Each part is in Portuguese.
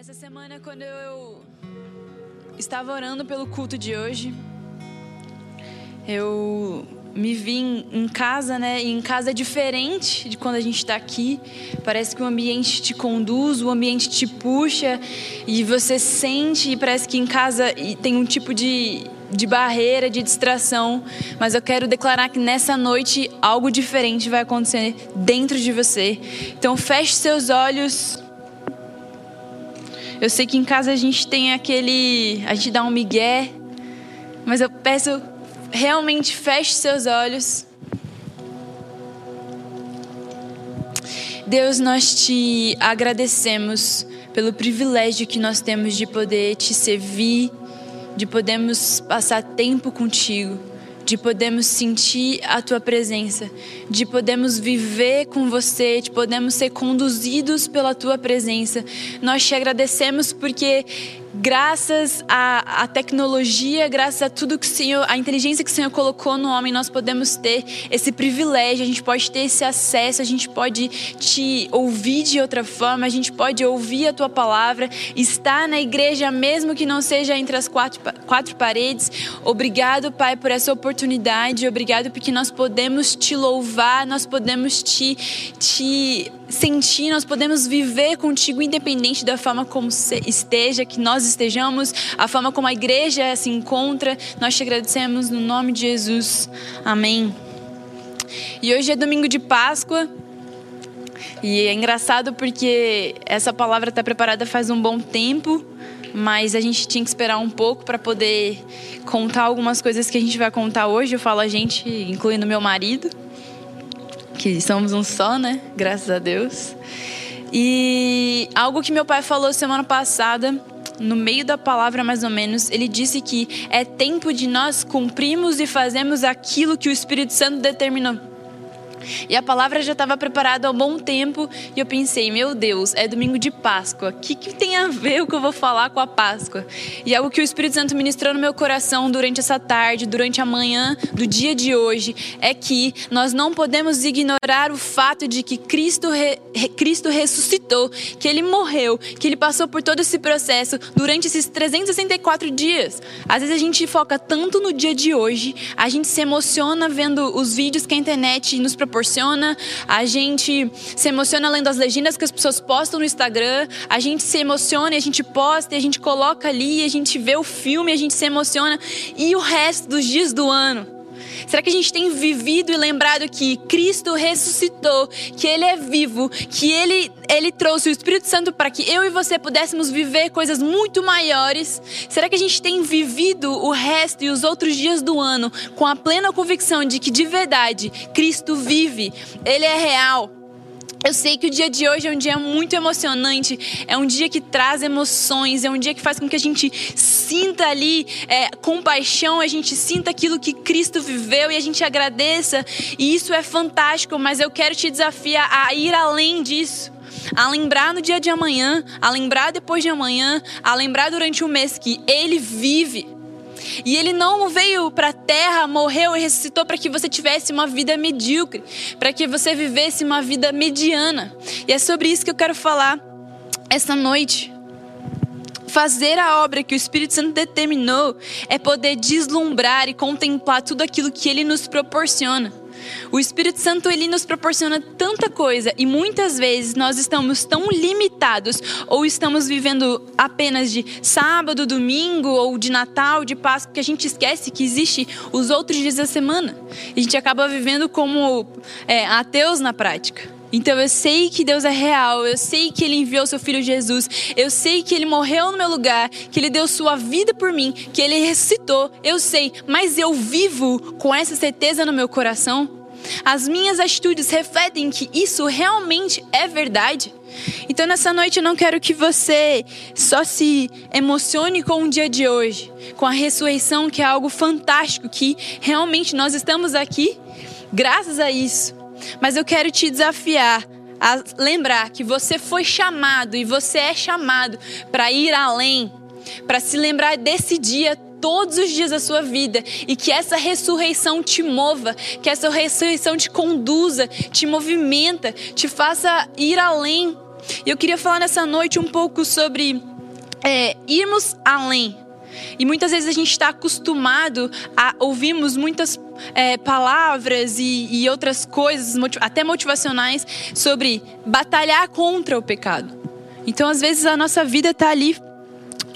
Essa semana, quando eu estava orando pelo culto de hoje, eu me vi em casa, né? E em casa é diferente de quando a gente está aqui. Parece que o ambiente te conduz, o ambiente te puxa e você sente. E parece que em casa tem um tipo de, de barreira, de distração. Mas eu quero declarar que nessa noite algo diferente vai acontecer dentro de você. Então feche seus olhos. Eu sei que em casa a gente tem aquele. A gente dá um migué. Mas eu peço realmente feche seus olhos. Deus, nós te agradecemos pelo privilégio que nós temos de poder te servir, de podermos passar tempo contigo, de podermos sentir a tua presença, de podermos viver com você, de podermos ser conduzidos pela tua presença. Nós te agradecemos porque graças à, à, tecnologia, graças a tudo que o Senhor, a inteligência que o Senhor colocou no homem, nós podemos ter esse privilégio, a gente pode ter esse acesso, a gente pode te ouvir de outra forma, a gente pode ouvir a tua palavra, estar na igreja mesmo que não seja entre as quatro, quatro paredes. Obrigado, Pai, por essa oportunidade, obrigado porque nós podemos te louvar, nós podemos te, te sentir, nós podemos viver contigo independente da forma como esteja, que nós estejamos, a forma como a igreja se encontra. Nós te agradecemos no nome de Jesus. Amém. E hoje é domingo de Páscoa. E é engraçado porque essa palavra está preparada faz um bom tempo, mas a gente tinha que esperar um pouco para poder contar algumas coisas que a gente vai contar hoje. Eu falo a gente, incluindo meu marido que somos um só, né? Graças a Deus. E algo que meu pai falou semana passada, no meio da palavra mais ou menos, ele disse que é tempo de nós cumprirmos e fazermos aquilo que o Espírito Santo determinou. E a palavra já estava preparada há um bom tempo e eu pensei, meu Deus, é domingo de Páscoa. O que, que tem a ver o que eu vou falar com a Páscoa? E algo que o Espírito Santo ministrou no meu coração durante essa tarde, durante a manhã do dia de hoje, é que nós não podemos ignorar o fato de que Cristo, re, Cristo ressuscitou, que Ele morreu, que Ele passou por todo esse processo durante esses 364 dias. Às vezes a gente foca tanto no dia de hoje, a gente se emociona vendo os vídeos que a internet nos proporciona proporciona, a gente se emociona lendo as legendas que as pessoas postam no Instagram, a gente se emociona a gente posta, a gente coloca ali, a gente vê o filme, a gente se emociona. E o resto dos dias do ano? Será que a gente tem vivido e lembrado que Cristo ressuscitou, que Ele é vivo, que Ele, Ele trouxe o Espírito Santo para que eu e você pudéssemos viver coisas muito maiores? Será que a gente tem vivido o resto e os outros dias do ano com a plena convicção de que de verdade Cristo vive, Ele é real? Eu sei que o dia de hoje é um dia muito emocionante, é um dia que traz emoções, é um dia que faz com que a gente sinta ali é, compaixão, a gente sinta aquilo que Cristo viveu e a gente agradeça. E isso é fantástico, mas eu quero te desafiar a ir além disso a lembrar no dia de amanhã, a lembrar depois de amanhã, a lembrar durante o mês que Ele vive. E ele não veio para a terra, morreu e ressuscitou para que você tivesse uma vida medíocre, para que você vivesse uma vida mediana. E é sobre isso que eu quero falar esta noite. Fazer a obra que o Espírito Santo determinou é poder deslumbrar e contemplar tudo aquilo que ele nos proporciona. O Espírito Santo ele nos proporciona tanta coisa e muitas vezes nós estamos tão limitados ou estamos vivendo apenas de sábado, domingo ou de Natal, de Páscoa que a gente esquece que existe os outros dias da semana. A gente acaba vivendo como é, ateus na prática. Então eu sei que Deus é real, eu sei que Ele enviou seu Filho Jesus, eu sei que Ele morreu no meu lugar, que Ele deu sua vida por mim, que Ele ressuscitou, eu sei, mas eu vivo com essa certeza no meu coração. As minhas atitudes refletem que isso realmente é verdade. Então, nessa noite, eu não quero que você só se emocione com o dia de hoje, com a ressurreição, que é algo fantástico, que realmente nós estamos aqui graças a isso. Mas eu quero te desafiar a lembrar que você foi chamado e você é chamado para ir além, para se lembrar desse dia todos os dias da sua vida e que essa ressurreição te mova, que essa ressurreição te conduza, te movimenta, te faça ir além. E eu queria falar nessa noite um pouco sobre é, irmos além. E muitas vezes a gente está acostumado a ouvirmos muitas é, palavras e, e outras coisas, até motivacionais, sobre batalhar contra o pecado. Então, às vezes, a nossa vida está ali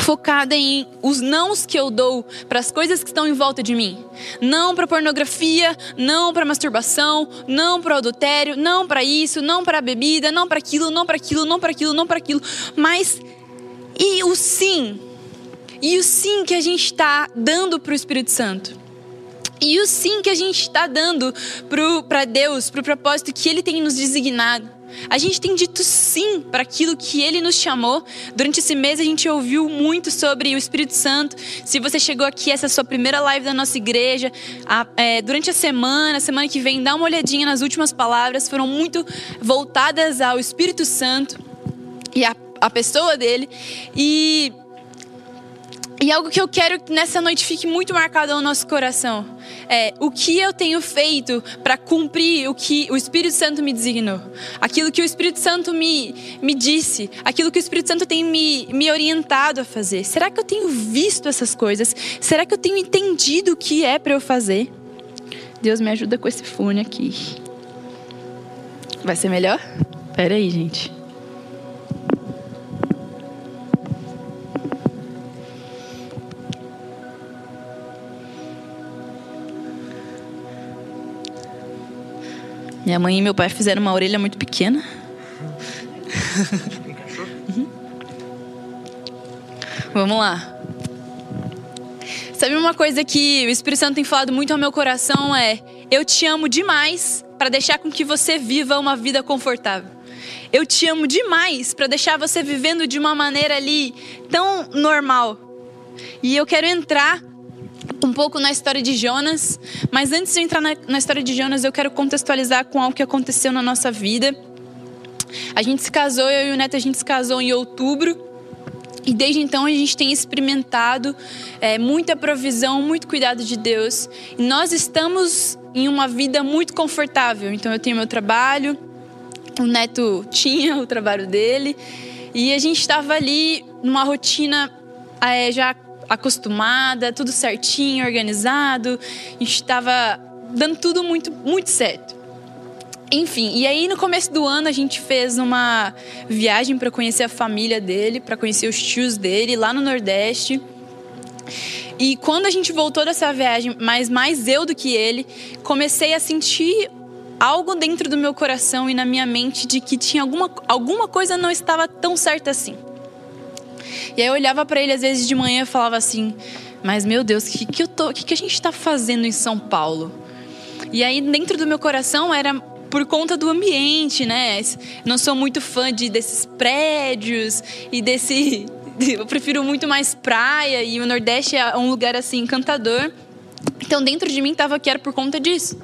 focada em os nãos que eu dou para as coisas que estão em volta de mim. Não para pornografia, não para masturbação, não para adultério, não para isso, não para bebida, não para aquilo, não para aquilo, não para aquilo, não para aquilo. Mas e o sim? E o sim que a gente está dando para o Espírito Santo? E o sim que a gente está dando para Deus, para o propósito que Ele tem nos designado? A gente tem dito sim para aquilo que Ele nos chamou. Durante esse mês a gente ouviu muito sobre o Espírito Santo. Se você chegou aqui, essa é a sua primeira live da nossa igreja. A, é, durante a semana, semana que vem, dá uma olhadinha nas últimas palavras. Foram muito voltadas ao Espírito Santo e a pessoa dele. E e algo que eu quero que nessa noite fique muito marcado no nosso coração é o que eu tenho feito para cumprir o que o Espírito Santo me designou. Aquilo que o Espírito Santo me, me disse, aquilo que o Espírito Santo tem me, me orientado a fazer. Será que eu tenho visto essas coisas? Será que eu tenho entendido o que é para eu fazer? Deus me ajuda com esse fone aqui. Vai ser melhor? Pera aí, gente. Minha mãe e meu pai fizeram uma orelha muito pequena. Uhum. Vamos lá. Sabe uma coisa que o Espírito Santo tem falado muito ao meu coração é: eu te amo demais para deixar com que você viva uma vida confortável. Eu te amo demais para deixar você vivendo de uma maneira ali tão normal. E eu quero entrar um pouco na história de Jonas, mas antes de entrar na, na, história de Jonas, eu quero contextualizar com algo que aconteceu na nossa vida. A gente se casou, eu e o Neto, a gente se casou em outubro. E desde então a gente tem experimentado é, muita provisão, muito cuidado de Deus. E nós estamos em uma vida muito confortável. Então eu tenho meu trabalho, o Neto tinha o trabalho dele. E a gente estava ali numa rotina é, já acostumada, tudo certinho, organizado. A gente estava dando tudo muito, muito certo. Enfim, e aí no começo do ano a gente fez uma viagem para conhecer a família dele, para conhecer os tios dele lá no Nordeste. E quando a gente voltou dessa viagem, mas mais eu do que ele, comecei a sentir algo dentro do meu coração e na minha mente de que tinha alguma, alguma coisa não estava tão certa assim. E aí eu olhava para ele às vezes de manhã e falava assim: Mas meu Deus, o que, que, eu tô, que, que a gente está fazendo em São Paulo? E aí dentro do meu coração era por conta do ambiente, né? Não sou muito fã de desses prédios e desse. Eu prefiro muito mais praia e o Nordeste é um lugar assim encantador. Então dentro de mim estava que era por conta disso.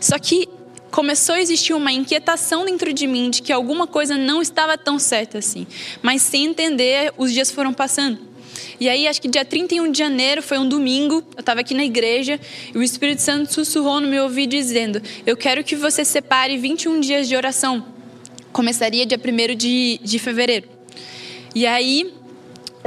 Só que começou a existir uma inquietação dentro de mim de que alguma coisa não estava tão certa assim. Mas sem entender, os dias foram passando. E aí, acho que dia 31 de janeiro, foi um domingo, eu estava aqui na igreja, e o Espírito Santo sussurrou no meu ouvido dizendo: Eu quero que você separe 21 dias de oração. Começaria dia 1 de, de fevereiro. E aí,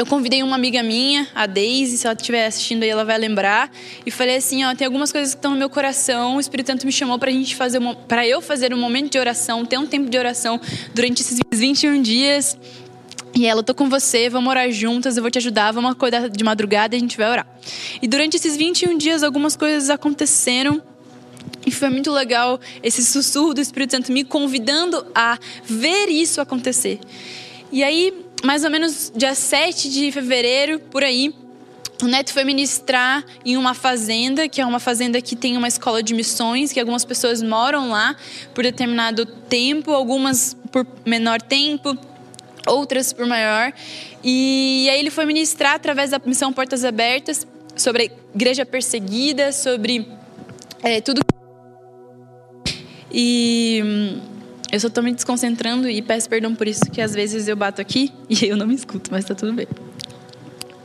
eu convidei uma amiga minha, a Daisy, se ela estiver assistindo aí, ela vai lembrar. E falei assim, ó, tem algumas coisas que estão no meu coração. O Espírito Santo me chamou para a gente fazer para eu fazer um momento de oração, ter um tempo de oração durante esses 21 dias. E ela, eu tô com você, vamos orar juntas, eu vou te ajudar, vamos acordar de madrugada e a gente vai orar. E durante esses 21 dias, algumas coisas aconteceram. E foi muito legal esse sussurro do Espírito Santo me convidando a ver isso acontecer. E aí, mais ou menos dia 7 de fevereiro, por aí, o Neto foi ministrar em uma fazenda, que é uma fazenda que tem uma escola de missões, que algumas pessoas moram lá por determinado tempo, algumas por menor tempo, outras por maior. E aí ele foi ministrar através da missão Portas Abertas sobre a igreja perseguida, sobre é, tudo. E eu só tô me desconcentrando e peço perdão por isso, que às vezes eu bato aqui e eu não me escuto, mas tá tudo bem.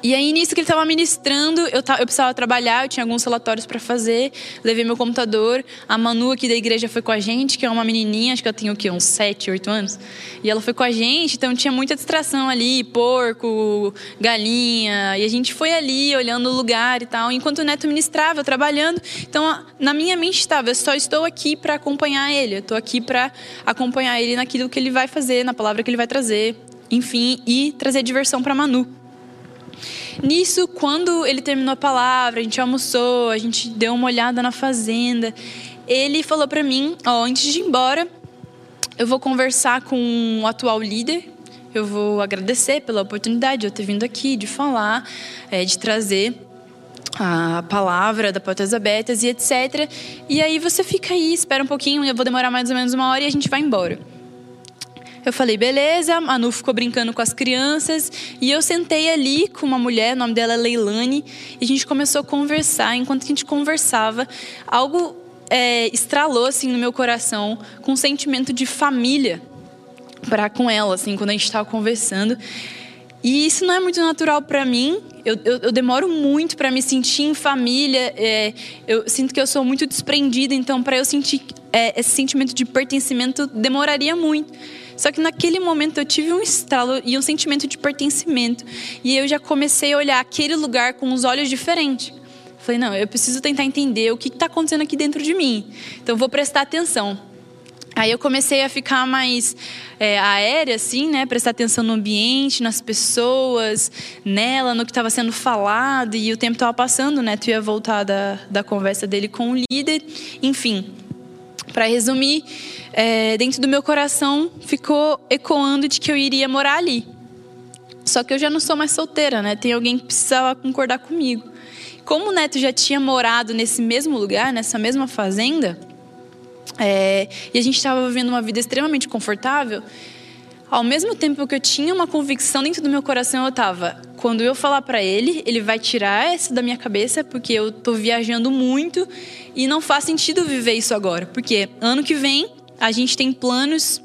E aí, nisso que ele estava ministrando, eu, eu precisava trabalhar, eu tinha alguns relatórios para fazer, levei meu computador. A Manu aqui da igreja foi com a gente, que é uma menininha, acho que ela tem o quê? Uns 7, 8 anos. E ela foi com a gente, então tinha muita distração ali, porco, galinha. E a gente foi ali, olhando o lugar e tal. Enquanto o Neto ministrava, eu trabalhando. Então, na minha mente estava, eu só estou aqui para acompanhar ele. Eu estou aqui para acompanhar ele naquilo que ele vai fazer, na palavra que ele vai trazer. Enfim, e trazer diversão para Manu. Nisso, quando ele terminou a palavra, a gente almoçou, a gente deu uma olhada na fazenda, ele falou para mim, ó, antes de ir embora, eu vou conversar com o atual líder, eu vou agradecer pela oportunidade de eu ter vindo aqui, de falar, é, de trazer a palavra da Portas Abertas e etc. E aí você fica aí, espera um pouquinho, eu vou demorar mais ou menos uma hora e a gente vai embora. Eu falei, beleza. A Manu ficou brincando com as crianças. E eu sentei ali com uma mulher, o nome dela é Leilane. E a gente começou a conversar. Enquanto a gente conversava, algo é, estralou assim no meu coração com um sentimento de família para com ela, assim, quando a gente estava conversando. E isso não é muito natural para mim. Eu, eu, eu, demoro muito para me sentir em família. É, eu sinto que eu sou muito desprendida, então para eu sentir é, esse sentimento de pertencimento demoraria muito. Só que naquele momento eu tive um estalo e um sentimento de pertencimento. E eu já comecei a olhar aquele lugar com os olhos diferentes. Falei, não, eu preciso tentar entender o que está acontecendo aqui dentro de mim. Então vou prestar atenção. Aí eu comecei a ficar mais é, aérea, assim, né? Prestar atenção no ambiente, nas pessoas, nela, no que estava sendo falado. E o tempo estava passando, né? Tu ia voltar da, da conversa dele com o líder. Enfim, para resumir, é, dentro do meu coração ficou ecoando de que eu iria morar ali. Só que eu já não sou mais solteira, né? Tem alguém que precisava concordar comigo. Como o Neto já tinha morado nesse mesmo lugar, nessa mesma fazenda, é, e a gente estava vivendo uma vida extremamente confortável, ao mesmo tempo que eu tinha uma convicção dentro do meu coração, eu estava, quando eu falar para ele, ele vai tirar essa da minha cabeça, porque eu estou viajando muito e não faz sentido viver isso agora, porque ano que vem a gente tem planos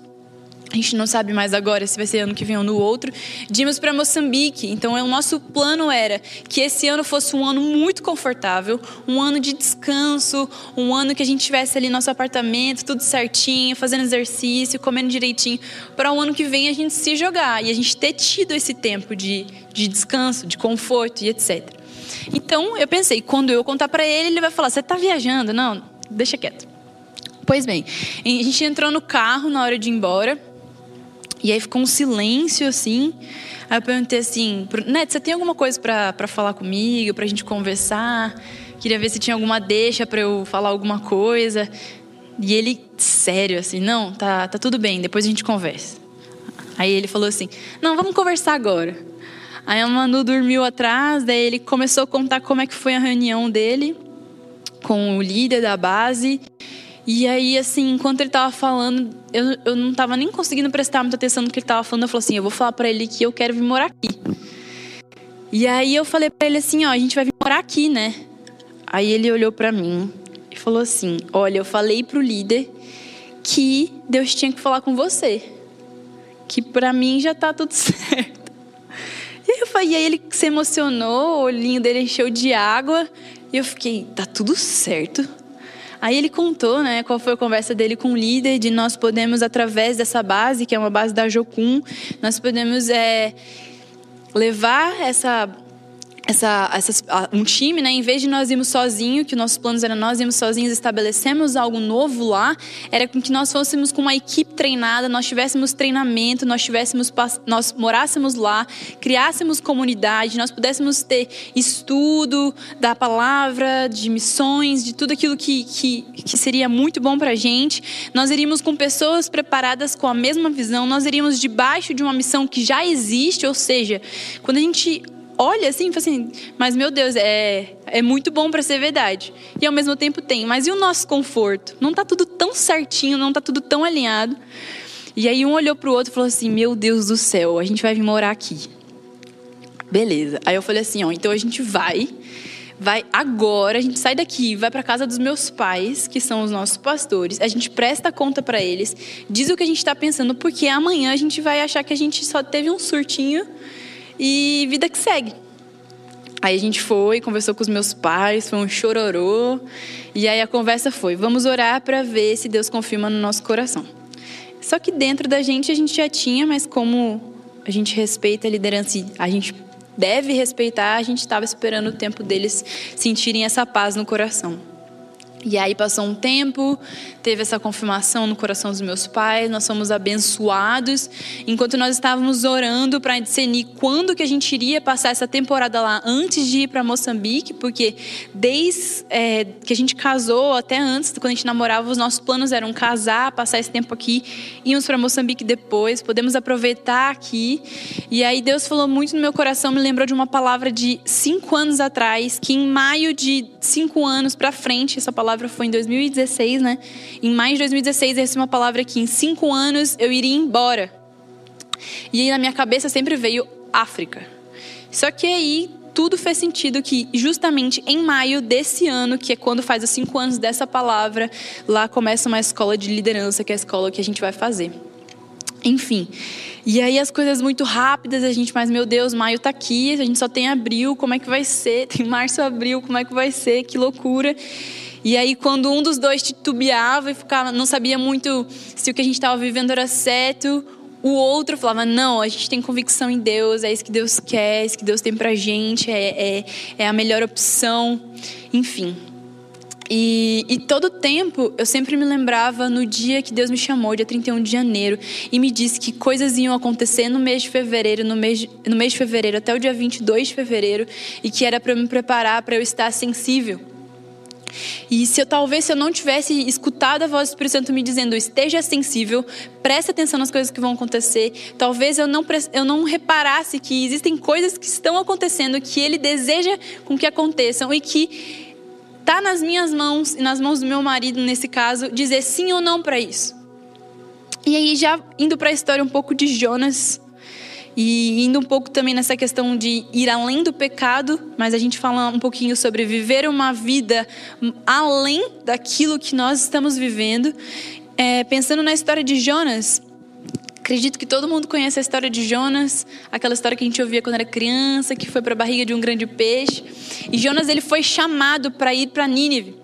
a gente não sabe mais agora se vai ser ano que vem ou no outro, de irmos para Moçambique. Então, o nosso plano era que esse ano fosse um ano muito confortável, um ano de descanso, um ano que a gente tivesse ali nosso apartamento, tudo certinho, fazendo exercício, comendo direitinho, para o ano que vem a gente se jogar e a gente ter tido esse tempo de, de descanso, de conforto e etc. Então, eu pensei, quando eu contar para ele, ele vai falar: Você está viajando? Não, deixa quieto. Pois bem, a gente entrou no carro na hora de ir embora. E aí ficou um silêncio assim. Aí eu perguntei assim: Neto, você tem alguma coisa para falar comigo, para a gente conversar? Queria ver se tinha alguma deixa para eu falar alguma coisa. E ele, sério, assim: Não, tá, tá tudo bem, depois a gente conversa. Aí ele falou assim: Não, vamos conversar agora. Aí a Manu dormiu atrás, daí ele começou a contar como é que foi a reunião dele com o líder da base. E aí, assim, enquanto ele tava falando, eu, eu não tava nem conseguindo prestar muita atenção no que ele tava falando. Eu falei assim: eu vou falar para ele que eu quero vir morar aqui. E aí eu falei para ele assim: ó, a gente vai vir morar aqui, né? Aí ele olhou para mim e falou assim: olha, eu falei pro líder que Deus tinha que falar com você. Que para mim já tá tudo certo. E, eu falei, e aí ele se emocionou, o olhinho dele encheu de água. E eu fiquei: tá tudo certo? Aí ele contou, né, qual foi a conversa dele com o líder, de nós podemos, através dessa base, que é uma base da Jocum, nós podemos é, levar essa essa, um time, né? Em vez de nós irmos sozinhos, que nossos planos eram nós irmos sozinhos, estabelecemos algo novo lá, era com que nós fôssemos com uma equipe treinada, nós tivéssemos treinamento, nós tivéssemos, nós morássemos lá, criássemos comunidade, nós pudéssemos ter estudo da palavra, de missões, de tudo aquilo que, que, que seria muito bom para a gente. Nós iríamos com pessoas preparadas com a mesma visão, nós iríamos debaixo de uma missão que já existe, ou seja, quando a gente olha assim e fala assim, mas meu Deus, é, é muito bom para ser verdade. E ao mesmo tempo tem, mas e o nosso conforto? Não está tudo tão certinho, não está tudo tão alinhado. E aí um olhou para o outro e falou assim, meu Deus do céu, a gente vai vir morar aqui. Beleza. Aí eu falei assim, ó, então a gente vai, vai agora, a gente sai daqui, vai para casa dos meus pais, que são os nossos pastores, a gente presta conta para eles, diz o que a gente está pensando, porque amanhã a gente vai achar que a gente só teve um surtinho e vida que segue. Aí a gente foi, conversou com os meus pais, foi um chororô. E aí a conversa foi: vamos orar para ver se Deus confirma no nosso coração. Só que dentro da gente a gente já tinha, mas como a gente respeita a liderança e a gente deve respeitar, a gente estava esperando o tempo deles sentirem essa paz no coração. E aí passou um tempo, teve essa confirmação no coração dos meus pais, nós fomos abençoados. Enquanto nós estávamos orando para discernir quando que a gente iria passar essa temporada lá antes de ir para Moçambique, porque desde é, que a gente casou até antes, quando a gente namorava, os nossos planos eram casar, passar esse tempo aqui, irmos para Moçambique depois, podemos aproveitar aqui. E aí Deus falou muito no meu coração, me lembrou de uma palavra de cinco anos atrás, que em maio de cinco anos para frente, essa palavra palavra foi em 2016, né? Em maio de 2016, eu recebi uma palavra que em cinco anos eu iria embora. E aí na minha cabeça sempre veio África. Só que aí tudo fez sentido que justamente em maio desse ano, que é quando faz os cinco anos dessa palavra, lá começa uma escola de liderança, que é a escola que a gente vai fazer. Enfim. E aí as coisas muito rápidas, a gente, mas meu Deus, maio tá aqui, a gente só tem abril, como é que vai ser? Tem março, abril, como é que vai ser? Que loucura. E aí, quando um dos dois titubeava e ficava, não sabia muito se o que a gente estava vivendo era certo, o outro falava: Não, a gente tem convicção em Deus, é isso que Deus quer, é isso que Deus tem pra gente, é, é, é a melhor opção. Enfim. E, e todo tempo eu sempre me lembrava no dia que Deus me chamou, dia 31 de janeiro, e me disse que coisas iam acontecer no mês de fevereiro, no mês, no mês de fevereiro até o dia 22 de fevereiro, e que era para me preparar para eu estar sensível e se eu talvez se eu não tivesse escutado a voz do Espírito Santo me dizendo esteja sensível, preste atenção nas coisas que vão acontecer, talvez eu não eu não reparasse que existem coisas que estão acontecendo que ele deseja com que aconteçam e que tá nas minhas mãos e nas mãos do meu marido nesse caso dizer sim ou não para isso. E aí já indo para a história um pouco de Jonas, e indo um pouco também nessa questão de ir além do pecado, mas a gente fala um pouquinho sobre viver uma vida além daquilo que nós estamos vivendo. É, pensando na história de Jonas, acredito que todo mundo conhece a história de Jonas, aquela história que a gente ouvia quando era criança, que foi para a barriga de um grande peixe. E Jonas ele foi chamado para ir para Nínive.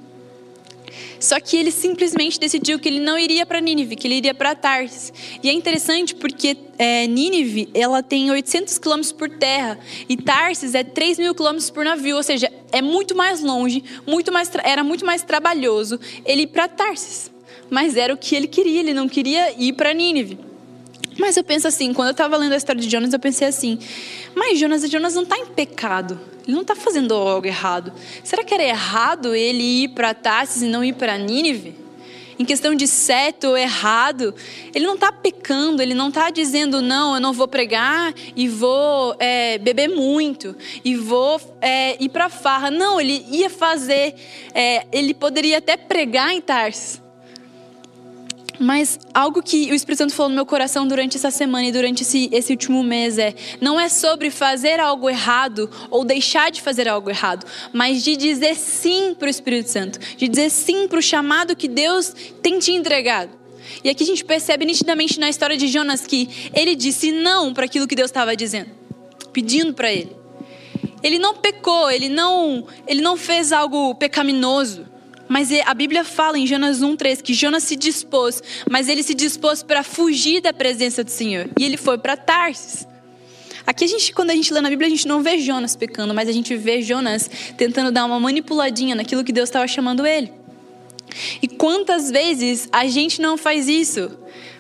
Só que ele simplesmente decidiu que ele não iria para Nínive, que ele iria para Tarsis. E é interessante porque é, Nínive ela tem 800 quilômetros por terra e Tarsis é 3 mil quilômetros por navio, ou seja, é muito mais longe, muito mais era muito mais trabalhoso ele ir para Tarsis. Mas era o que ele queria, ele não queria ir para Nínive. Mas eu penso assim, quando eu estava lendo a história de Jonas, eu pensei assim: mas Jonas, Jonas não está em pecado. Ele não está fazendo algo errado. Será que era errado ele ir para Tarsis e não ir para Nínive? Em questão de certo ou errado, ele não está pecando, ele não está dizendo, não, eu não vou pregar e vou é, beber muito, e vou é, ir para farra. Não, ele ia fazer, é, ele poderia até pregar em Tarsis mas algo que o Espírito Santo falou no meu coração durante essa semana e durante esse, esse último mês é: não é sobre fazer algo errado ou deixar de fazer algo errado, mas de dizer sim para o Espírito Santo, de dizer sim para o chamado que Deus tem te entregado. E aqui a gente percebe nitidamente na história de Jonas que ele disse não para aquilo que Deus estava dizendo, pedindo para ele. Ele não pecou, ele não, ele não fez algo pecaminoso. Mas a Bíblia fala em Jonas 1:3 que Jonas se dispôs, mas ele se dispôs para fugir da presença do Senhor, e ele foi para Tarsis. Aqui a gente, quando a gente lê na Bíblia, a gente não vê Jonas pecando, mas a gente vê Jonas tentando dar uma manipuladinha naquilo que Deus estava chamando ele. E quantas vezes a gente não faz isso?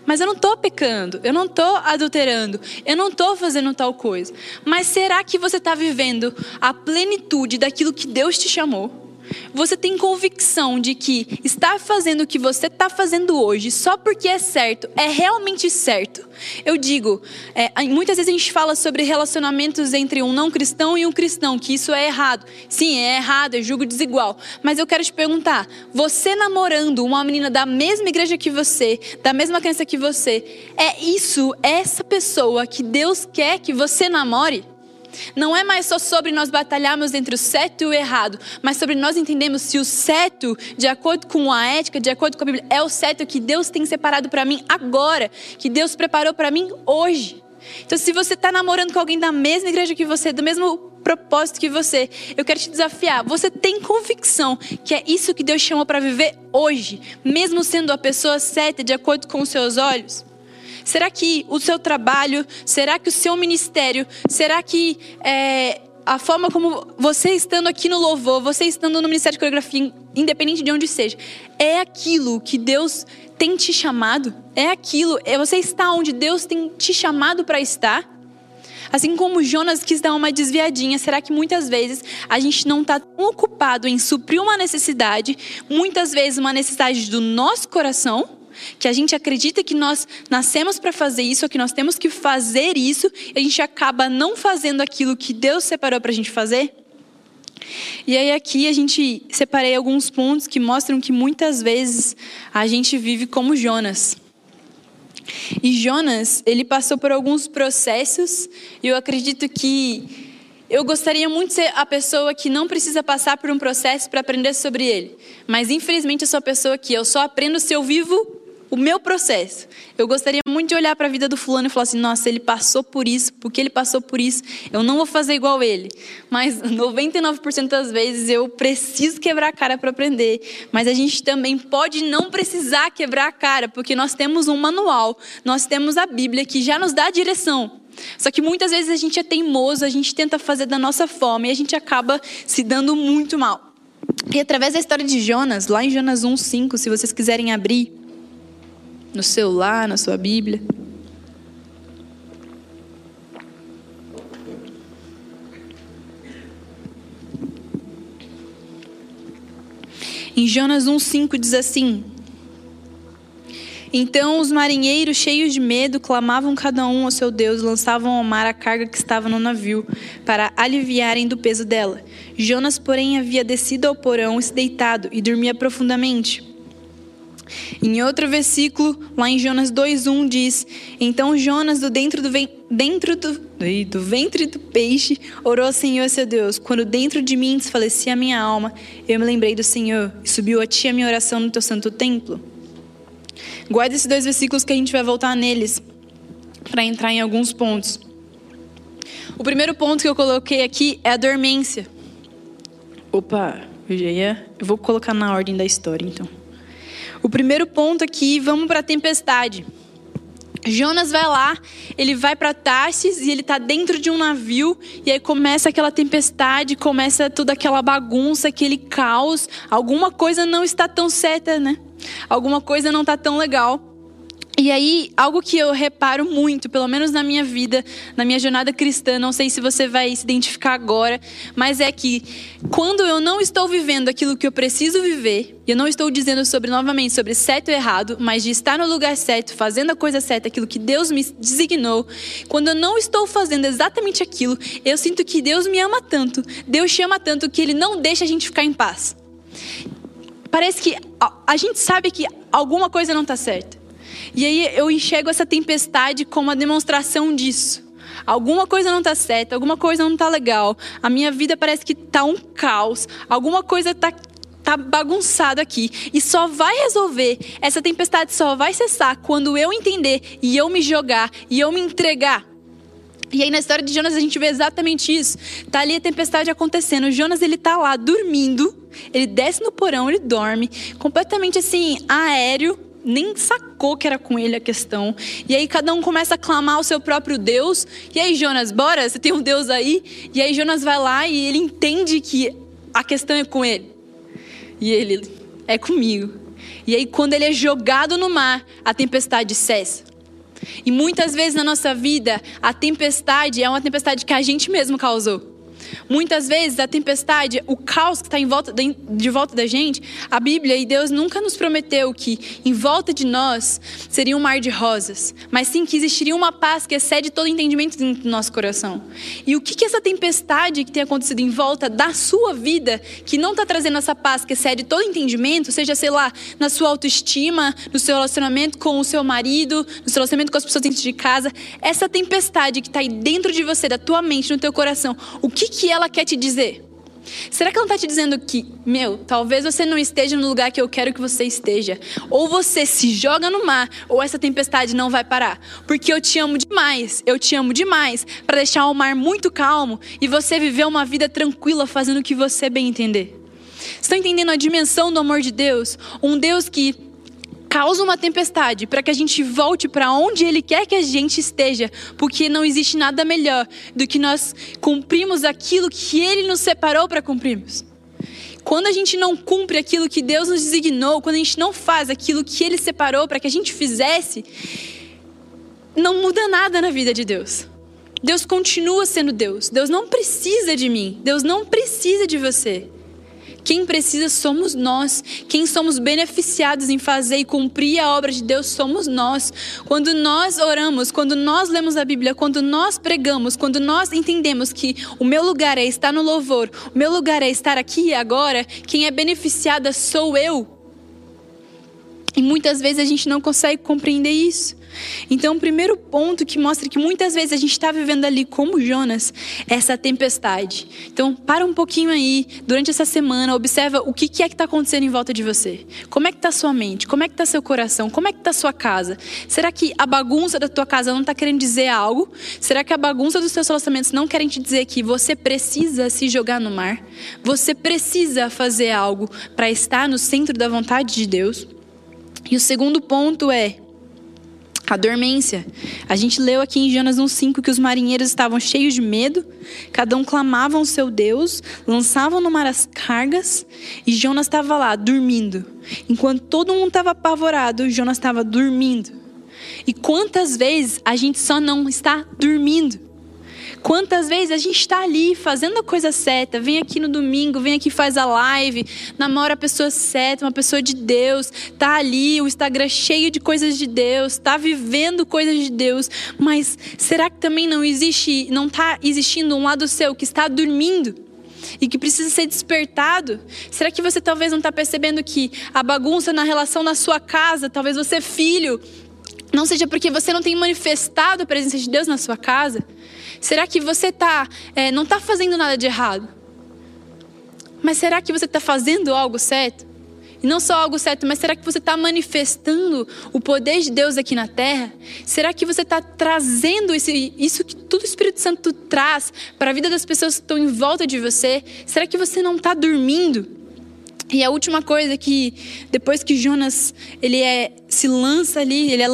Mas eu não estou pecando, eu não estou adulterando, eu não estou fazendo tal coisa. Mas será que você está vivendo a plenitude daquilo que Deus te chamou? Você tem convicção de que estar fazendo o que você está fazendo hoje só porque é certo, é realmente certo? Eu digo, é, muitas vezes a gente fala sobre relacionamentos entre um não cristão e um cristão, que isso é errado. Sim, é errado, é julgo desigual. Mas eu quero te perguntar: você namorando uma menina da mesma igreja que você, da mesma crença que você, é isso, essa pessoa que Deus quer que você namore? Não é mais só sobre nós batalharmos entre o certo e o errado, mas sobre nós entendemos se o certo, de acordo com a ética, de acordo com a Bíblia, é o certo que Deus tem separado para mim agora, que Deus preparou para mim hoje. Então, se você está namorando com alguém da mesma igreja que você, do mesmo propósito que você, eu quero te desafiar. Você tem convicção que é isso que Deus chama para viver hoje, mesmo sendo a pessoa certa de acordo com os seus olhos? Será que o seu trabalho, será que o seu ministério, será que é, a forma como você estando aqui no louvor, você estando no Ministério de Coreografia, independente de onde seja, é aquilo que Deus tem te chamado? É aquilo, é você está onde Deus tem te chamado para estar? Assim como Jonas quis dar uma desviadinha, será que muitas vezes a gente não está tão ocupado em suprir uma necessidade, muitas vezes uma necessidade do nosso coração, que a gente acredita que nós nascemos para fazer isso, ou que nós temos que fazer isso, e a gente acaba não fazendo aquilo que Deus separou para a gente fazer? E aí aqui a gente separei alguns pontos que mostram que muitas vezes a gente vive como Jonas. E Jonas, ele passou por alguns processos, e eu acredito que eu gostaria muito de ser a pessoa que não precisa passar por um processo para aprender sobre ele. Mas infelizmente eu sou a pessoa que eu só aprendo se eu vivo o meu processo. Eu gostaria muito de olhar para a vida do fulano e falar assim: nossa, ele passou por isso, porque ele passou por isso, eu não vou fazer igual ele. Mas 99% das vezes eu preciso quebrar a cara para aprender. Mas a gente também pode não precisar quebrar a cara, porque nós temos um manual, nós temos a Bíblia que já nos dá a direção. Só que muitas vezes a gente é teimoso, a gente tenta fazer da nossa forma e a gente acaba se dando muito mal. E através da história de Jonas, lá em Jonas 1:5, se vocês quiserem abrir, no celular, na sua Bíblia. Em Jonas 1,5 diz assim: Então os marinheiros, cheios de medo, clamavam cada um ao seu Deus, lançavam ao mar a carga que estava no navio, para aliviarem do peso dela. Jonas, porém, havia descido ao porão, se deitado e dormia profundamente. Em outro versículo, lá em Jonas 2:1 diz: Então Jonas do dentro do, do, do ventre do peixe orou ao Senhor seu Deus. Quando dentro de mim desfalecia a minha alma, eu me lembrei do Senhor e subiu a ti a minha oração no teu santo templo. Guarda esses dois versículos que a gente vai voltar neles para entrar em alguns pontos. O primeiro ponto que eu coloquei aqui é a dormência. Opa, eu já ia. Eu vou colocar na ordem da história então. O primeiro ponto aqui, vamos para a tempestade. Jonas vai lá, ele vai para Tarsis e ele está dentro de um navio e aí começa aquela tempestade, começa toda aquela bagunça, aquele caos. Alguma coisa não está tão certa, né? Alguma coisa não está tão legal. E aí, algo que eu reparo muito, pelo menos na minha vida, na minha jornada cristã, não sei se você vai se identificar agora, mas é que quando eu não estou vivendo aquilo que eu preciso viver, e eu não estou dizendo sobre novamente sobre certo ou errado, mas de estar no lugar certo, fazendo a coisa certa, aquilo que Deus me designou, quando eu não estou fazendo exatamente aquilo, eu sinto que Deus me ama tanto, Deus chama tanto que ele não deixa a gente ficar em paz. Parece que a, a gente sabe que alguma coisa não está certa. E aí eu enxergo essa tempestade como a demonstração disso. Alguma coisa não está certa, alguma coisa não está legal. A minha vida parece que está um caos. Alguma coisa está tá bagunçado aqui. E só vai resolver, essa tempestade só vai cessar quando eu entender e eu me jogar e eu me entregar. E aí na história de Jonas a gente vê exatamente isso. Tá ali a tempestade acontecendo. O Jonas ele tá lá dormindo. Ele desce no porão, ele dorme, completamente assim, aéreo, nem sacou que era com ele a questão. E aí cada um começa a clamar o seu próprio Deus. E aí, Jonas, bora, você tem um Deus aí? E aí Jonas vai lá e ele entende que a questão é com ele. E ele é comigo. E aí quando ele é jogado no mar, a tempestade cessa. E muitas vezes na nossa vida, a tempestade é uma tempestade que a gente mesmo causou. Muitas vezes a tempestade, o caos que está em volta de, volta da gente, a Bíblia e Deus nunca nos prometeu que em volta de nós seria um mar de rosas, mas sim que existiria uma paz que excede todo entendimento do nosso coração. E o que, que essa tempestade que tem acontecido em volta da sua vida, que não está trazendo essa paz que excede todo entendimento, seja, sei lá, na sua autoestima, no seu relacionamento com o seu marido, no seu relacionamento com as pessoas dentro de casa, essa tempestade que está aí dentro de você, da tua mente, no teu coração, o que que ela quer te dizer? Será que ela não está te dizendo que, meu, talvez você não esteja no lugar que eu quero que você esteja? Ou você se joga no mar, ou essa tempestade não vai parar. Porque eu te amo demais, eu te amo demais, para deixar o mar muito calmo e você viver uma vida tranquila fazendo o que você bem entender. Estão entendendo a dimensão do amor de Deus? Um Deus que causa uma tempestade para que a gente volte para onde Ele quer que a gente esteja, porque não existe nada melhor do que nós cumprimos aquilo que Ele nos separou para cumprirmos. Quando a gente não cumpre aquilo que Deus nos designou, quando a gente não faz aquilo que Ele separou para que a gente fizesse, não muda nada na vida de Deus. Deus continua sendo Deus. Deus não precisa de mim. Deus não precisa de você. Quem precisa somos nós. Quem somos beneficiados em fazer e cumprir a obra de Deus somos nós. Quando nós oramos, quando nós lemos a Bíblia, quando nós pregamos, quando nós entendemos que o meu lugar é estar no louvor, o meu lugar é estar aqui e agora, quem é beneficiada sou eu. E muitas vezes a gente não consegue compreender isso. Então, o primeiro ponto que mostra que muitas vezes a gente está vivendo ali como Jonas, é essa tempestade. Então, para um pouquinho aí, durante essa semana, observa o que é que está acontecendo em volta de você. Como é que está sua mente? Como é que está seu coração? Como é que está sua casa? Será que a bagunça da tua casa não está querendo dizer algo? Será que a bagunça dos seus relacionamentos não querem te dizer que você precisa se jogar no mar? Você precisa fazer algo para estar no centro da vontade de Deus? E o segundo ponto é a dormência. A gente leu aqui em Jonas 1,5 que os marinheiros estavam cheios de medo, cada um clamava ao seu Deus, lançavam no mar as cargas, e Jonas estava lá, dormindo. Enquanto todo mundo estava apavorado, Jonas estava dormindo. E quantas vezes a gente só não está dormindo? Quantas vezes a gente está ali fazendo a coisa certa, vem aqui no domingo, vem aqui faz a live, namora a pessoa certa, uma pessoa de Deus, tá ali, o Instagram cheio de coisas de Deus, tá vivendo coisas de Deus, mas será que também não existe, não está existindo um lado seu que está dormindo? e que precisa ser despertado? Será que você talvez não está percebendo que a bagunça na relação na sua casa, talvez você filho, não seja porque você não tem manifestado a presença de Deus na sua casa? Será que você tá, é, não está fazendo nada de errado? Mas será que você está fazendo algo certo? E não só algo certo, mas será que você está manifestando o poder de Deus aqui na terra? Será que você está trazendo esse, isso que tudo o Espírito Santo traz para a vida das pessoas que estão em volta de você? Será que você não está dormindo? E a última coisa que depois que Jonas ele é, se lança ali, ele é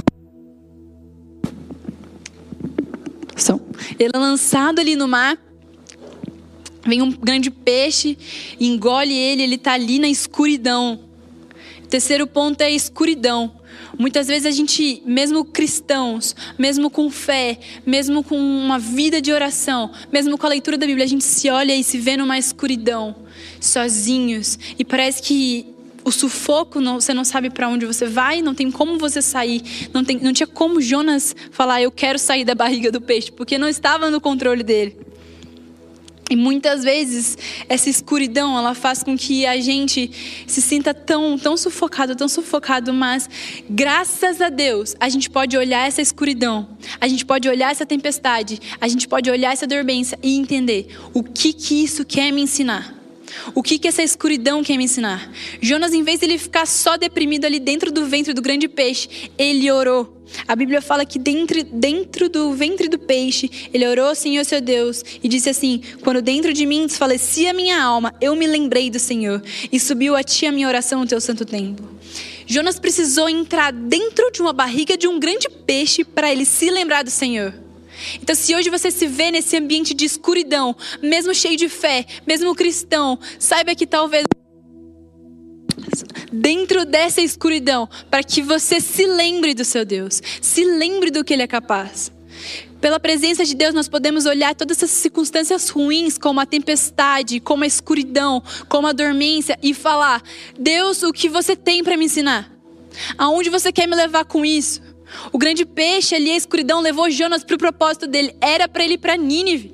Ele é lançado ali no mar. Vem um grande peixe, engole ele, ele está ali na escuridão. O terceiro ponto é a escuridão. Muitas vezes a gente, mesmo cristãos, mesmo com fé, mesmo com uma vida de oração, mesmo com a leitura da Bíblia, a gente se olha e se vê numa escuridão, sozinhos, e parece que o sufoco, não, você não sabe para onde você vai, não tem como você sair, não, tem, não tinha como Jonas falar, eu quero sair da barriga do peixe, porque não estava no controle dele. E muitas vezes essa escuridão ela faz com que a gente se sinta tão, tão sufocado, tão sufocado, mas graças a Deus a gente pode olhar essa escuridão, a gente pode olhar essa tempestade, a gente pode olhar essa dormência e entender o que que isso quer me ensinar. O que, que essa escuridão quer me ensinar? Jonas, em vez de ele ficar só deprimido ali dentro do ventre do grande peixe, ele orou. A Bíblia fala que dentro, dentro do ventre do peixe, ele orou, Senhor, seu Deus, e disse assim: Quando dentro de mim desfalecia a minha alma, eu me lembrei do Senhor, e subiu a ti a minha oração no teu santo templo. Jonas precisou entrar dentro de uma barriga de um grande peixe para ele se lembrar do Senhor. Então, se hoje você se vê nesse ambiente de escuridão, mesmo cheio de fé, mesmo cristão, saiba que talvez dentro dessa escuridão, para que você se lembre do seu Deus, se lembre do que Ele é capaz. Pela presença de Deus, nós podemos olhar todas essas circunstâncias ruins, como a tempestade, como a escuridão, como a dormência, e falar: Deus, o que você tem para me ensinar? Aonde você quer me levar com isso? O grande peixe ali, a escuridão, levou Jonas para o propósito dele. Era para ele ir para Nínive.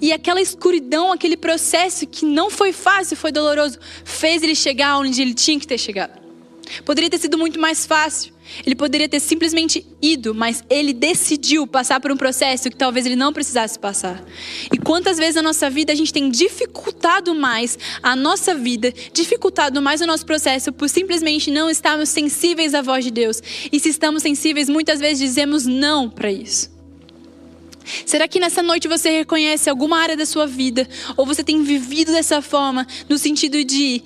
E aquela escuridão, aquele processo que não foi fácil, foi doloroso, fez ele chegar onde ele tinha que ter chegado. Poderia ter sido muito mais fácil. Ele poderia ter simplesmente ido, mas ele decidiu passar por um processo que talvez ele não precisasse passar. E quantas vezes na nossa vida a gente tem dificultado mais a nossa vida, dificultado mais o nosso processo por simplesmente não estarmos sensíveis à voz de Deus. E se estamos sensíveis, muitas vezes dizemos não para isso. Será que nessa noite você reconhece alguma área da sua vida ou você tem vivido dessa forma no sentido de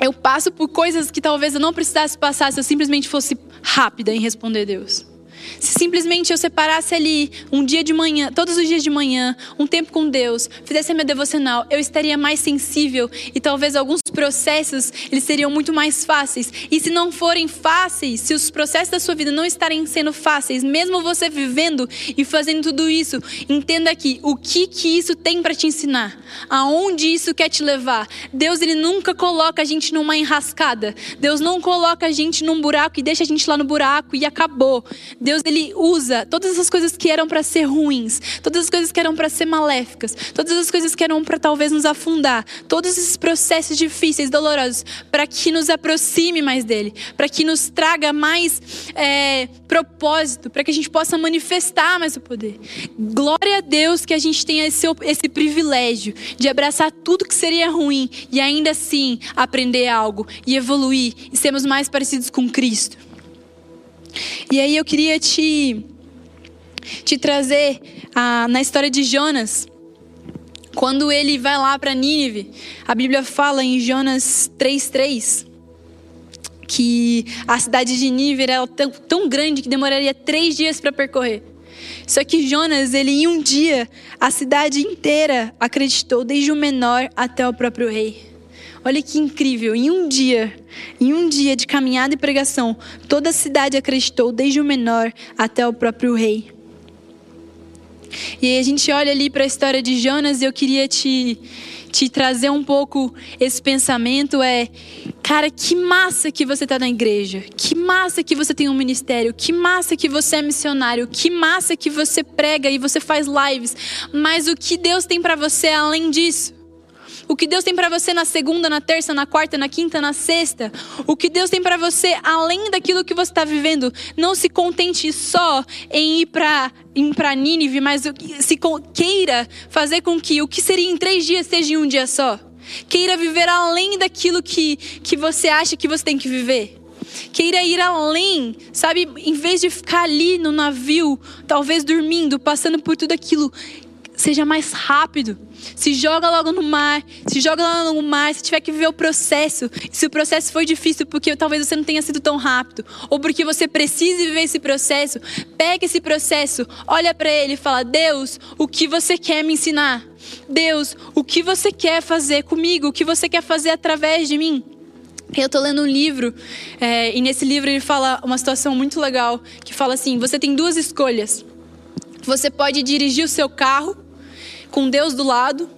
eu passo por coisas que talvez eu não precisasse passar se eu simplesmente fosse rápida em responder Deus? Se simplesmente eu separasse ali um dia de manhã, todos os dias de manhã, um tempo com Deus, fizesse a minha devocional, eu estaria mais sensível e talvez alguns processos eles seriam muito mais fáceis. E se não forem fáceis, se os processos da sua vida não estarem sendo fáceis, mesmo você vivendo e fazendo tudo isso, entenda aqui o que que isso tem para te ensinar, aonde isso quer te levar. Deus ele nunca coloca a gente numa enrascada. Deus não coloca a gente num buraco e deixa a gente lá no buraco e acabou. Deus ele usa todas essas coisas que eram para ser ruins, todas as coisas que eram para ser maléficas, todas as coisas que eram para talvez nos afundar, todos esses processos difíceis, dolorosos, para que nos aproxime mais dele, para que nos traga mais é, propósito, para que a gente possa manifestar mais o poder. Glória a Deus que a gente tenha esse, esse privilégio de abraçar tudo que seria ruim e ainda assim aprender algo e evoluir e sermos mais parecidos com Cristo. E aí eu queria te, te trazer ah, na história de Jonas. Quando ele vai lá para Nínive, a Bíblia fala em Jonas 3,3 que a cidade de Nínive era tão, tão grande que demoraria três dias para percorrer. Só que Jonas, ele em um dia, a cidade inteira acreditou, desde o menor até o próprio rei. Olha que incrível, em um dia, em um dia de caminhada e pregação, toda a cidade acreditou, desde o menor até o próprio rei. E aí a gente olha ali para a história de Jonas e eu queria te, te trazer um pouco esse pensamento é, cara, que massa que você está na igreja, que massa que você tem um ministério, que massa que você é missionário, que massa que você prega e você faz lives, mas o que Deus tem para você além disso? O que Deus tem para você na segunda, na terça, na quarta, na quinta, na sexta. O que Deus tem para você além daquilo que você está vivendo. Não se contente só em ir para ir para Nínive, mas se queira fazer com que o que seria em três dias seja em um dia só. Queira viver além daquilo que, que você acha que você tem que viver queira ir além, sabe? Em vez de ficar ali no navio, talvez dormindo, passando por tudo aquilo, seja mais rápido. Se joga logo no mar, se joga logo no mar, se tiver que viver o processo. Se o processo foi difícil porque talvez você não tenha sido tão rápido, ou porque você precisa viver esse processo, pega esse processo, olha para ele e fala: Deus, o que você quer me ensinar? Deus, o que você quer fazer comigo? O que você quer fazer através de mim? Eu estou lendo um livro é, e nesse livro ele fala uma situação muito legal que fala assim: você tem duas escolhas. Você pode dirigir o seu carro com Deus do lado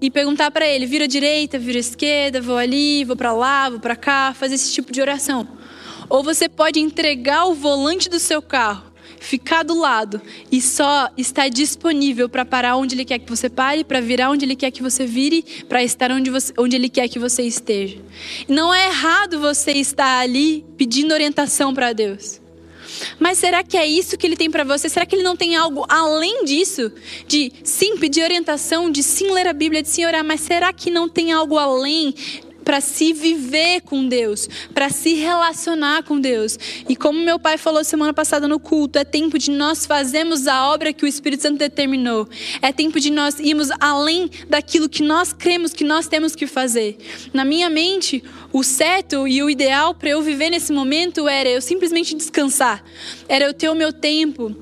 e perguntar para ele: vira direita, vira esquerda, vou ali, vou para lá, vou para cá, fazer esse tipo de oração. Ou você pode entregar o volante do seu carro, ficar do lado e só estar disponível para parar onde ele quer que você pare, para virar onde ele quer que você vire, para estar onde, você, onde ele quer que você esteja. Não é errado você estar ali pedindo orientação para Deus. Mas será que é isso que ele tem para você? Será que ele não tem algo além disso? De sim pedir orientação, de sim ler a Bíblia, de sim orar, mas será que não tem algo além para se viver com Deus, para se relacionar com Deus. E como meu pai falou semana passada no culto, é tempo de nós fazermos a obra que o Espírito Santo determinou. É tempo de nós irmos além daquilo que nós cremos que nós temos que fazer. Na minha mente, o certo e o ideal para eu viver nesse momento era eu simplesmente descansar. Era eu ter o meu tempo.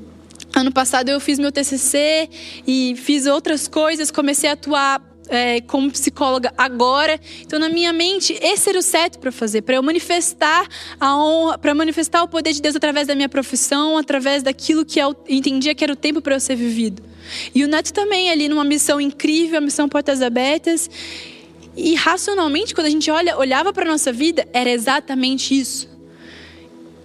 Ano passado eu fiz meu TCC e fiz outras coisas, comecei a atuar é, como psicóloga agora. Então, na minha mente, esse era o certo para fazer, para eu manifestar a honra, para manifestar o poder de Deus através da minha profissão, através daquilo que eu entendia que era o tempo para eu ser vivido. E o Neto também ali numa missão incrível, a missão Portas Abertas. E racionalmente, quando a gente olha, olhava para nossa vida, era exatamente isso.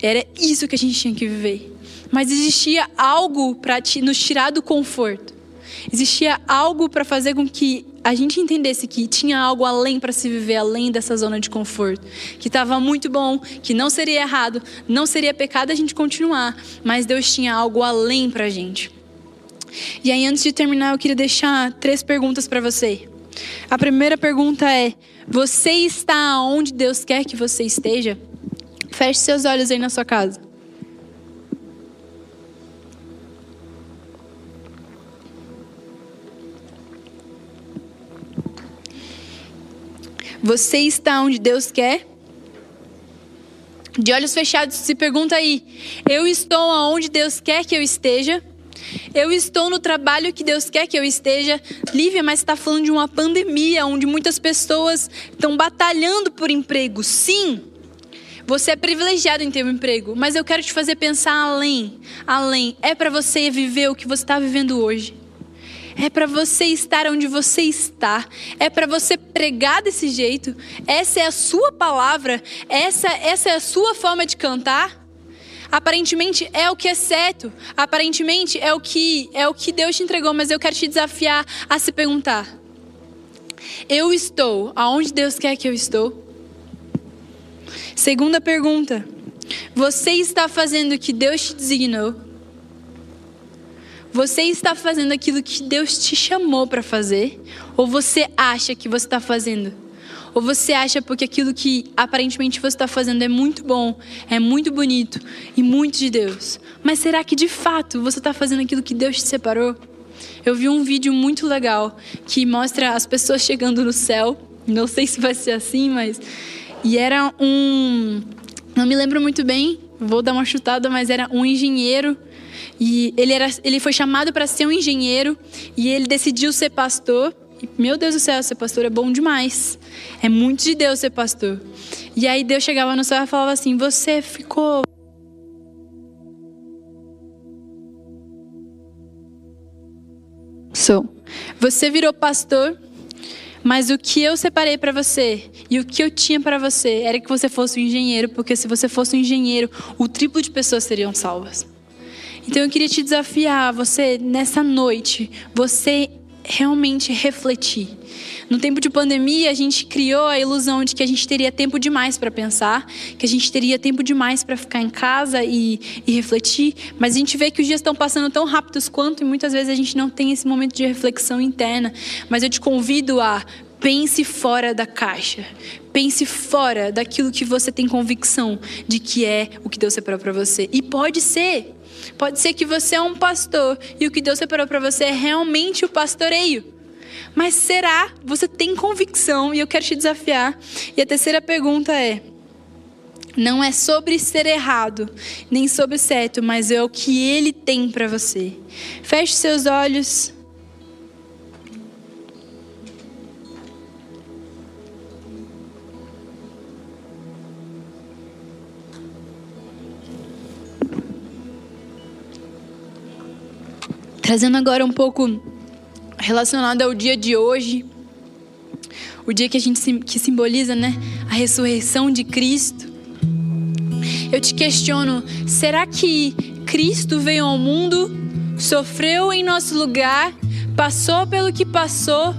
Era isso que a gente tinha que viver. Mas existia algo para nos tirar do conforto. Existia algo para fazer com que a gente entendesse que tinha algo além para se viver, além dessa zona de conforto, que estava muito bom, que não seria errado, não seria pecado a gente continuar, mas Deus tinha algo além para a gente. E aí, antes de terminar, eu queria deixar três perguntas para você. A primeira pergunta é: Você está onde Deus quer que você esteja? Feche seus olhos aí na sua casa. Você está onde Deus quer? De olhos fechados, se pergunta aí: eu estou aonde Deus quer que eu esteja? Eu estou no trabalho que Deus quer que eu esteja. Lívia, mas está falando de uma pandemia onde muitas pessoas estão batalhando por emprego. Sim, você é privilegiado em ter um emprego, mas eu quero te fazer pensar além. Além. É para você viver o que você está vivendo hoje é para você estar onde você está, é para você pregar desse jeito. Essa é a sua palavra, essa, essa é a sua forma de cantar. Aparentemente é o que é certo, aparentemente é o que é o que Deus te entregou, mas eu quero te desafiar a se perguntar: eu estou aonde Deus quer que eu estou? Segunda pergunta: você está fazendo o que Deus te designou? Você está fazendo aquilo que Deus te chamou para fazer? Ou você acha que você está fazendo? Ou você acha porque aquilo que aparentemente você está fazendo é muito bom, é muito bonito e muito de Deus? Mas será que de fato você está fazendo aquilo que Deus te separou? Eu vi um vídeo muito legal que mostra as pessoas chegando no céu. Não sei se vai ser assim, mas. E era um. Não me lembro muito bem, vou dar uma chutada, mas era um engenheiro e ele, era, ele foi chamado para ser um engenheiro e ele decidiu ser pastor. E, meu Deus do céu, ser pastor é bom demais. É muito de Deus ser pastor. E aí Deus chegava no céu e falava assim: Você ficou. Você virou pastor, mas o que eu separei para você e o que eu tinha para você era que você fosse um engenheiro, porque se você fosse um engenheiro, o triplo de pessoas seriam salvas. Então eu queria te desafiar, você nessa noite, você realmente refletir. No tempo de pandemia, a gente criou a ilusão de que a gente teria tempo demais para pensar, que a gente teria tempo demais para ficar em casa e, e, refletir, mas a gente vê que os dias estão passando tão rápidos quanto e muitas vezes a gente não tem esse momento de reflexão interna. Mas eu te convido a pense fora da caixa. Pense fora daquilo que você tem convicção de que é o que Deus separou para você. E pode ser Pode ser que você é um pastor e o que Deus separou para você é realmente o pastoreio. Mas será? Você tem convicção e eu quero te desafiar. E a terceira pergunta é: não é sobre ser errado, nem sobre certo, mas é o que ele tem para você. Feche seus olhos. Trazendo agora um pouco relacionado ao dia de hoje, o dia que a gente que simboliza, né, a ressurreição de Cristo. Eu te questiono, será que Cristo veio ao mundo, sofreu em nosso lugar, passou pelo que passou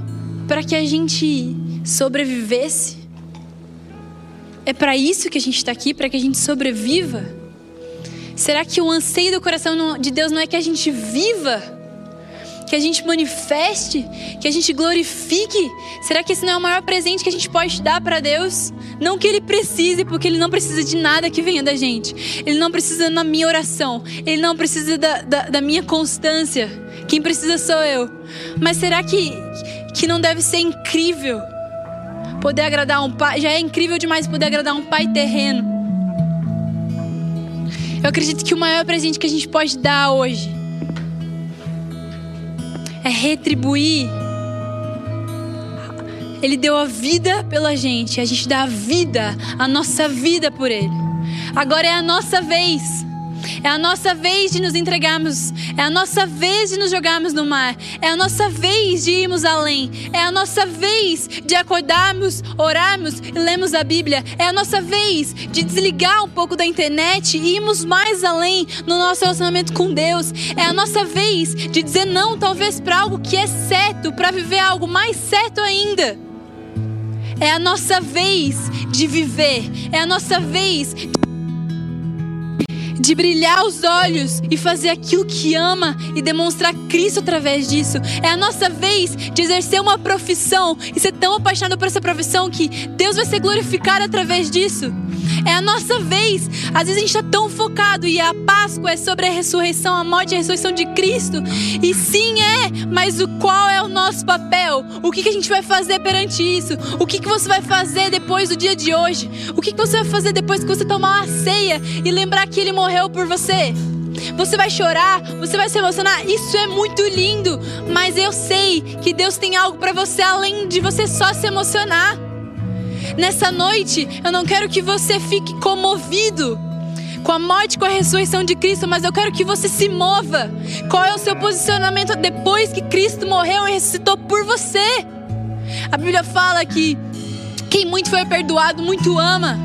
para que a gente sobrevivesse? É para isso que a gente está aqui, para que a gente sobreviva? Será que o anseio do coração de Deus não é que a gente viva? Que a gente manifeste, que a gente glorifique? Será que esse não é o maior presente que a gente pode dar para Deus? Não que Ele precise, porque Ele não precisa de nada que venha da gente. Ele não precisa da minha oração. Ele não precisa da, da, da minha constância. Quem precisa sou eu. Mas será que, que não deve ser incrível poder agradar um pai? Já é incrível demais poder agradar um pai terreno. Eu acredito que o maior presente que a gente pode dar hoje é retribuir. Ele deu a vida pela gente, a gente dá a vida, a nossa vida por Ele. Agora é a nossa vez. É a nossa vez de nos entregarmos. É a nossa vez de nos jogarmos no mar. É a nossa vez de irmos além. É a nossa vez de acordarmos, orarmos e lermos a Bíblia. É a nossa vez de desligar um pouco da internet e irmos mais além no nosso relacionamento com Deus. É a nossa vez de dizer não, talvez, para algo que é certo, para viver algo mais certo ainda. É a nossa vez de viver. É a nossa vez de brilhar os olhos e fazer aquilo que ama e demonstrar Cristo através disso. É a nossa vez de exercer uma profissão e ser tão apaixonado por essa profissão que Deus vai ser glorificado através disso. É a nossa vez. Às vezes a gente está tão focado e a Páscoa é sobre a ressurreição, a morte e a ressurreição de Cristo. E sim é, mas o qual é o nosso papel? O que, que a gente vai fazer perante isso? O que, que você vai fazer depois do dia de hoje? O que, que você vai fazer depois que você tomar uma ceia e lembrar que Ele morreu por você? Você vai chorar, você vai se emocionar, isso é muito lindo, mas eu sei que Deus tem algo para você além de você só se emocionar. Nessa noite, eu não quero que você fique comovido com a morte, com a ressurreição de Cristo, mas eu quero que você se mova. Qual é o seu posicionamento depois que Cristo morreu e ressuscitou por você? A Bíblia fala que quem muito foi perdoado, muito ama.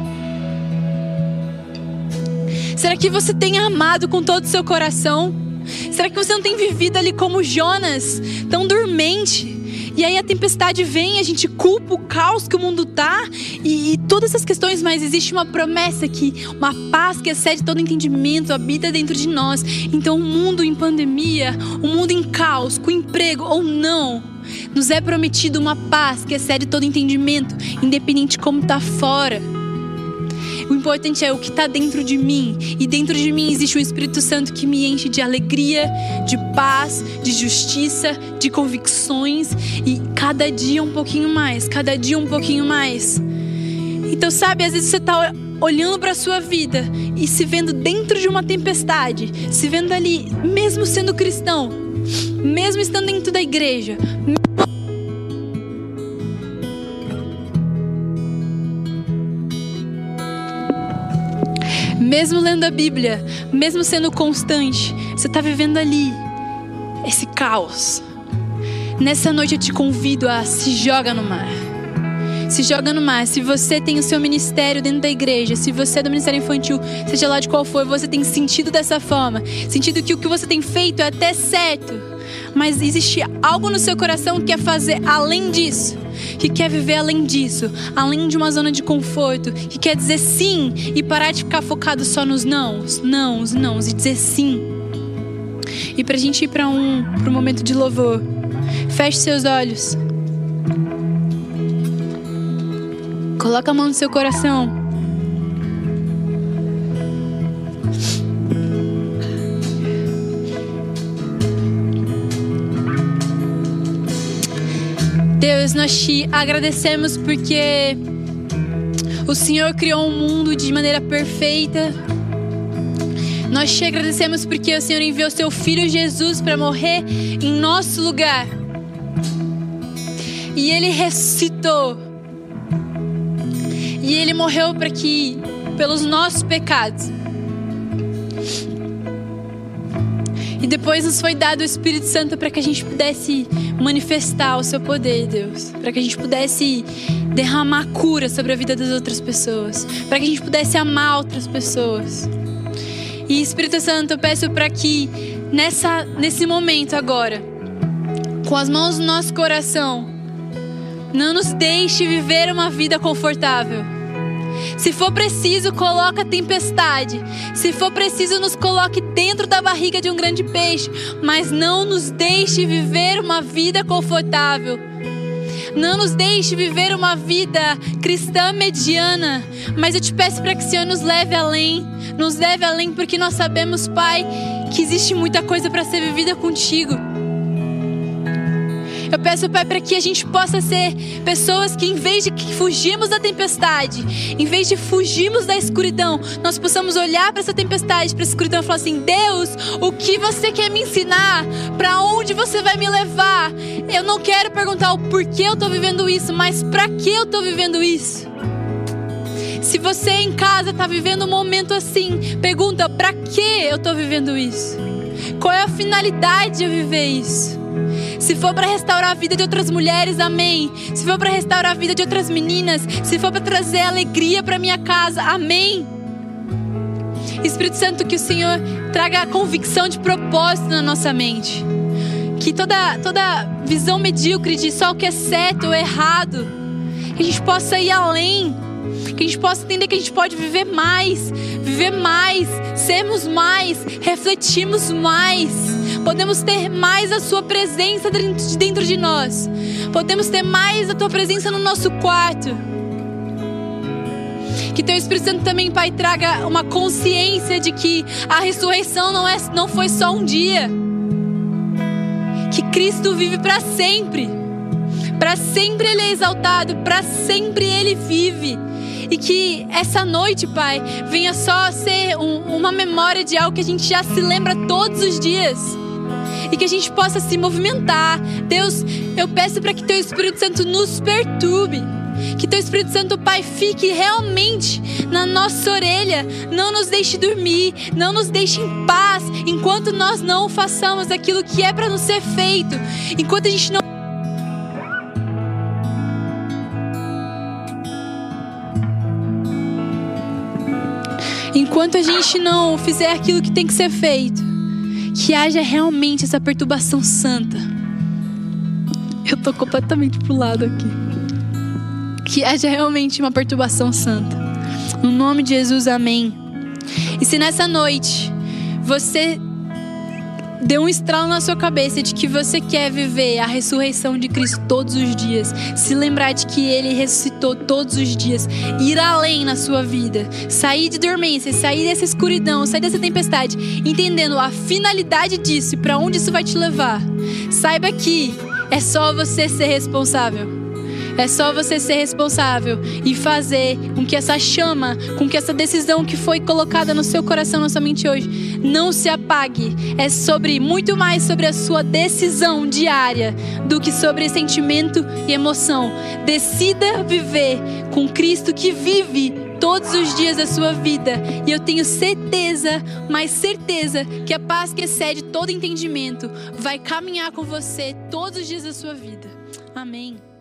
Será que você tem amado com todo o seu coração? Será que você não tem vivido ali como Jonas, tão dormente? E aí a tempestade vem, a gente culpa o caos que o mundo tá e, e todas essas questões, mas existe uma promessa que uma paz que excede todo entendimento habita dentro de nós. Então o mundo em pandemia, o mundo em caos, com emprego ou não, nos é prometido uma paz que excede todo entendimento, independente de como tá fora. O importante é o que está dentro de mim. E dentro de mim existe o Espírito Santo que me enche de alegria, de paz, de justiça, de convicções. E cada dia um pouquinho mais, cada dia um pouquinho mais. Então, sabe, às vezes você está olhando para a sua vida e se vendo dentro de uma tempestade, se vendo ali, mesmo sendo cristão, mesmo estando dentro da igreja, mesmo lendo a Bíblia, mesmo sendo constante, você está vivendo ali esse caos. Nessa noite eu te convido a se joga no mar. Se joga no mar. Se você tem o seu ministério dentro da igreja, se você é do ministério infantil, seja lá de qual for, você tem sentido dessa forma, sentido que o que você tem feito é até certo, mas existe algo no seu coração que quer fazer além disso que quer viver além disso, além de uma zona de conforto, que quer dizer sim e parar de ficar focado só nos nãos, nãos, nãos e dizer sim. E para a gente ir para um, um momento de louvor, feche seus olhos. Coloca a mão no seu coração. Deus, nós te agradecemos porque o Senhor criou um mundo de maneira perfeita. Nós te agradecemos porque o Senhor enviou seu filho Jesus para morrer em nosso lugar. E ele ressuscitou. E ele morreu para que pelos nossos pecados E depois nos foi dado o Espírito Santo para que a gente pudesse manifestar o seu poder, Deus. Para que a gente pudesse derramar cura sobre a vida das outras pessoas. Para que a gente pudesse amar outras pessoas. E Espírito Santo, eu peço para que nessa, nesse momento agora, com as mãos no nosso coração, não nos deixe viver uma vida confortável se for preciso, coloca tempestade. Se for preciso, nos coloque dentro da barriga de um grande peixe. Mas não nos deixe viver uma vida confortável. Não nos deixe viver uma vida cristã mediana. Mas eu te peço para que o Senhor nos leve além. Nos leve além, porque nós sabemos, Pai, que existe muita coisa para ser vivida contigo. Eu peço, Pai, para que a gente possa ser pessoas que, em vez de que fugirmos da tempestade, em vez de fugirmos da escuridão, nós possamos olhar para essa tempestade, para essa escuridão e falar assim: Deus, o que você quer me ensinar? Para onde você vai me levar? Eu não quero perguntar o porquê eu estou vivendo isso, mas para que eu estou vivendo isso? Se você em casa está vivendo um momento assim, pergunta: para que eu estou vivendo isso? Qual é a finalidade de eu viver isso? Se for para restaurar a vida de outras mulheres, amém. Se for para restaurar a vida de outras meninas, se for para trazer alegria para minha casa, amém. Espírito Santo, que o Senhor traga a convicção de propósito na nossa mente. Que toda, toda visão medíocre de só o que é certo ou errado, que a gente possa ir além. Que a gente possa entender que a gente pode viver mais, viver mais, sermos mais, refletirmos mais. Podemos ter mais a Sua presença dentro de nós. Podemos ter mais a Tua presença no nosso quarto. Que Teu Espírito Santo também, Pai, traga uma consciência de que a ressurreição não, é, não foi só um dia. Que Cristo vive para sempre. Para sempre Ele é exaltado, para sempre Ele vive. E que essa noite, Pai, venha só ser um, uma memória de algo que a gente já se lembra todos os dias. E que a gente possa se movimentar. Deus, eu peço para que Teu Espírito Santo nos perturbe que teu Espírito Santo, Pai, fique realmente na nossa orelha. Não nos deixe dormir, não nos deixe em paz enquanto nós não façamos aquilo que é para nos ser feito. Enquanto a gente não Enquanto a gente não fizer aquilo que tem que ser feito, que haja realmente essa perturbação santa. Eu tô completamente pro lado aqui que haja realmente uma perturbação santa. No nome de Jesus, amém. E se nessa noite você deu um estralo na sua cabeça de que você quer viver a ressurreição de Cristo todos os dias, se lembrar de que Ele ressuscitou todos os dias, ir além na sua vida, sair de dormência, sair dessa escuridão, sair dessa tempestade, entendendo a finalidade disso e para onde isso vai te levar, saiba que é só você ser responsável. É só você ser responsável e fazer com que essa chama, com que essa decisão que foi colocada no seu coração, na sua mente hoje, não se apague. É sobre muito mais sobre a sua decisão diária do que sobre sentimento e emoção. Decida viver com Cristo que vive todos os dias da sua vida. E eu tenho certeza, mais certeza, que a paz que excede todo entendimento vai caminhar com você todos os dias da sua vida. Amém.